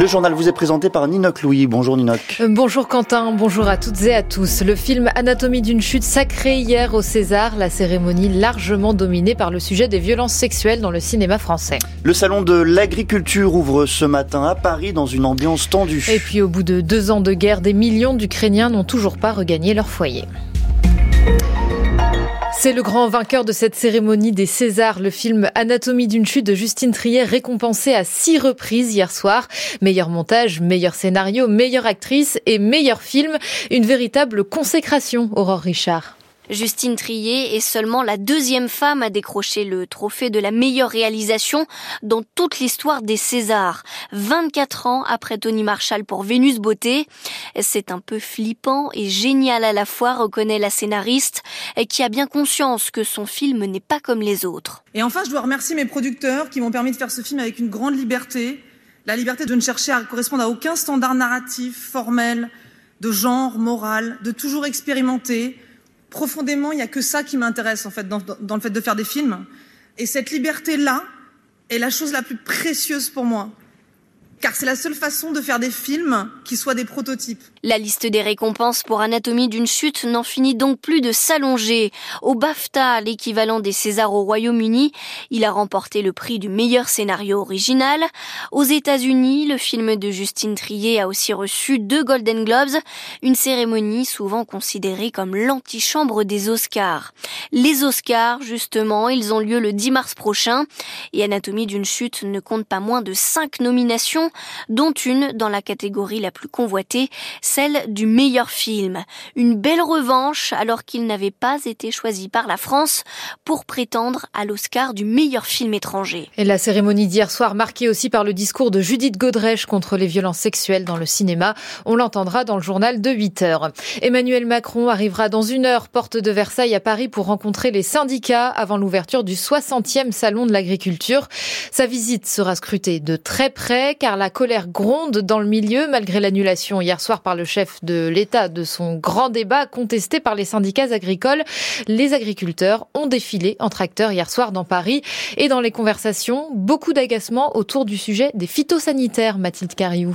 Le journal vous est présenté par Ninoc Louis. Bonjour Ninoc. Euh, bonjour Quentin, bonjour à toutes et à tous. Le film Anatomie d'une chute sacré hier au César, la cérémonie largement dominée par le sujet des violences sexuelles dans le cinéma français. Le salon de l'agriculture ouvre ce matin à Paris dans une ambiance tendue. Et puis au bout de deux ans de guerre, des millions d'Ukrainiens n'ont toujours pas regagné leur foyer. C'est le grand vainqueur de cette cérémonie des Césars, le film Anatomie d'une chute de Justine Trier, récompensé à six reprises hier soir. Meilleur montage, meilleur scénario, meilleure actrice et meilleur film. Une véritable consécration, Aurore Richard. Justine Trier est seulement la deuxième femme à décrocher le trophée de la meilleure réalisation dans toute l'histoire des Césars. 24 ans après Tony Marshall pour Vénus Beauté. C'est un peu flippant et génial à la fois, reconnaît la scénariste, qui a bien conscience que son film n'est pas comme les autres. Et enfin, je dois remercier mes producteurs qui m'ont permis de faire ce film avec une grande liberté. La liberté de ne chercher à correspondre à aucun standard narratif, formel, de genre, moral, de toujours expérimenter, profondément, il n'y a que ça qui m'intéresse en fait dans, dans, le fait de faire des films. Et cette liberté-là est la chose la plus précieuse pour moi car c'est la seule façon de faire des films qui soient des prototypes. La liste des récompenses pour Anatomie d'une chute n'en finit donc plus de s'allonger. Au BAFTA, l'équivalent des Césars au Royaume-Uni, il a remporté le prix du meilleur scénario original. Aux États-Unis, le film de Justine Trier a aussi reçu deux Golden Globes, une cérémonie souvent considérée comme l'antichambre des Oscars. Les Oscars, justement, ils ont lieu le 10 mars prochain et Anatomie d'une chute ne compte pas moins de cinq nominations dont une dans la catégorie la plus convoitée, celle du meilleur film. Une belle revanche alors qu'il n'avait pas été choisi par la France pour prétendre à l'Oscar du meilleur film étranger. Et la cérémonie d'hier soir marquée aussi par le discours de Judith Godrèche contre les violences sexuelles dans le cinéma. On l'entendra dans le journal de 8 heures. Emmanuel Macron arrivera dans une heure porte de Versailles à Paris pour rencontrer les syndicats avant l'ouverture du 60e salon de l'agriculture. Sa visite sera scrutée de très près car la colère gronde dans le milieu malgré l'annulation hier soir par le chef de l'État de son grand débat contesté par les syndicats agricoles. Les agriculteurs ont défilé en tracteur hier soir dans Paris et dans les conversations, beaucoup d'agacement autour du sujet des phytosanitaires, Mathilde Cariou.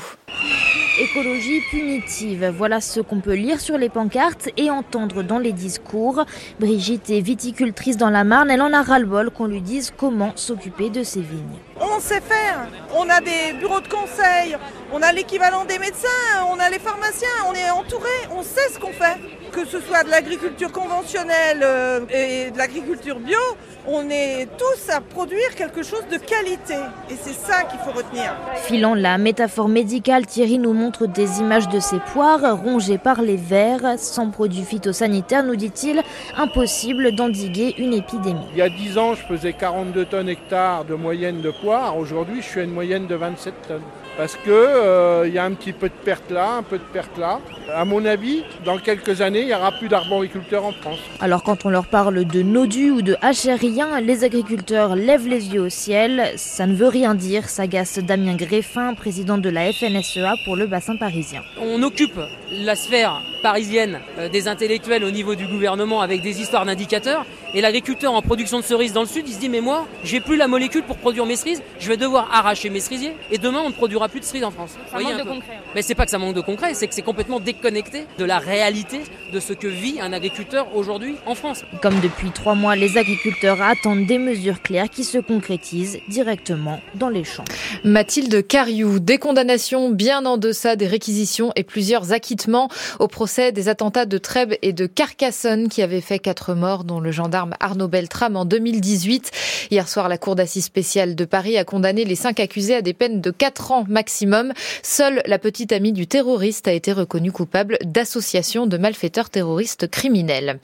Écologie punitive, voilà ce qu'on peut lire sur les pancartes et entendre dans les discours. Brigitte est viticultrice dans la Marne, elle en a ras-le-bol qu'on lui dise comment s'occuper de ses vignes. On sait faire, on a des bureaux de conseil, on a l'équivalent des médecins, on a les pharmaciens, on est entouré, on sait ce qu'on fait. Que ce soit de l'agriculture conventionnelle euh, et de l'agriculture bio, on est tous à produire quelque chose de qualité. Et c'est ça qu'il faut retenir. Filant la métaphore médicale, Thierry nous montre des images de ses poires rongées par les vers. Sans produits phytosanitaires, nous dit-il, impossible d'endiguer une épidémie. Il y a 10 ans, je faisais 42 tonnes hectares de moyenne de poires. Aujourd'hui, je suis à une moyenne de 27 tonnes parce que il euh, y a un petit peu de perte là, un peu de perte là. À mon avis, dans quelques années, il n'y aura plus d'arboriculteurs en France. Alors quand on leur parle de nodus ou de hachérien, les agriculteurs lèvent les yeux au ciel. Ça ne veut rien dire, s'agace Damien Greffin, président de la FNSEA pour le bassin parisien. On occupe la sphère parisienne euh, des intellectuels au niveau du gouvernement avec des histoires d'indicateurs. Et l'agriculteur en production de cerises dans le sud, il se dit mais moi, j'ai plus la molécule pour produire mes cerises, je vais devoir arracher mes cerisiers et demain on ne produira plus de cerises en France. Ça manque de concret. Mais c'est pas que ça manque de concret, c'est que c'est complètement déconnecté de la réalité de ce que vit un agriculteur aujourd'hui en France. Comme depuis trois mois, les agriculteurs attendent des mesures claires qui se concrétisent directement dans les champs. Mathilde Cariou, des condamnations bien en deçà des réquisitions et plusieurs acquittements au procès des attentats de Trèbes et de Carcassonne qui avaient fait quatre morts, dont le gendarme Arnaud Beltrame en 2018. Hier soir, la Cour d'assises spéciale de Paris a condamné les cinq accusés à des peines de quatre ans maximum. Seule la petite amie du terroriste a été reconnue coupable d'association de malfaiteurs terroristes criminels.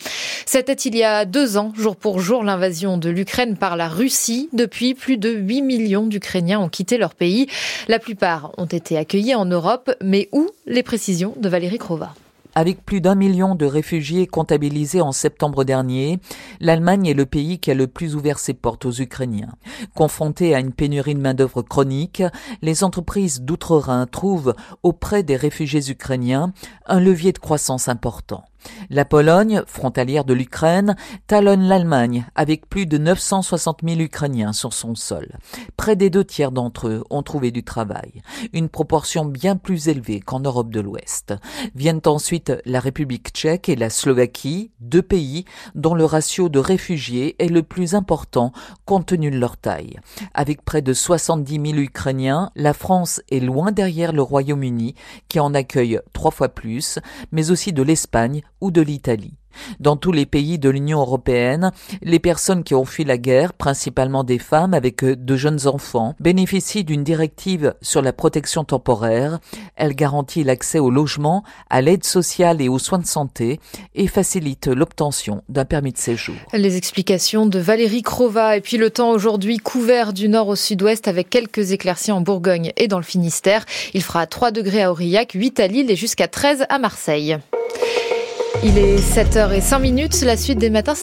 C'était il y a deux ans, jour pour jour, l'invasion de l'Ukraine par la Russie. Depuis, plus de 8 millions d'Ukrainiens ont quitté leur pays. La plupart ont été accueillis en Europe, mais où? Les précisions de Valérie Crova. Avec plus d'un million de réfugiés comptabilisés en septembre dernier, l'Allemagne est le pays qui a le plus ouvert ses portes aux Ukrainiens. Confrontés à une pénurie de main-d'œuvre chronique, les entreprises d'outre-Rhin trouvent auprès des réfugiés ukrainiens un levier de croissance important. La Pologne, frontalière de l'Ukraine, talonne l'Allemagne avec plus de 960 000 Ukrainiens sur son sol. Près des deux tiers d'entre eux ont trouvé du travail, une proportion bien plus élevée qu'en Europe de l'Ouest. Viennent ensuite la République tchèque et la Slovaquie, deux pays dont le ratio de réfugiés est le plus important compte tenu de leur taille. Avec près de 70 000 Ukrainiens, la France est loin derrière le Royaume-Uni qui en accueille trois fois plus, mais aussi de l'Espagne ou de l'Italie. Dans tous les pays de l'Union européenne, les personnes qui ont fui la guerre, principalement des femmes avec de jeunes enfants, bénéficient d'une directive sur la protection temporaire. Elle garantit l'accès au logement, à l'aide sociale et aux soins de santé et facilite l'obtention d'un permis de séjour. Les explications de Valérie Crova et puis le temps aujourd'hui couvert du nord au sud-ouest avec quelques éclaircies en Bourgogne et dans le Finistère. Il fera 3 degrés à Aurillac, 8 à Lille et jusqu'à 13 à Marseille. Il est 7h05 minutes. La suite des matins,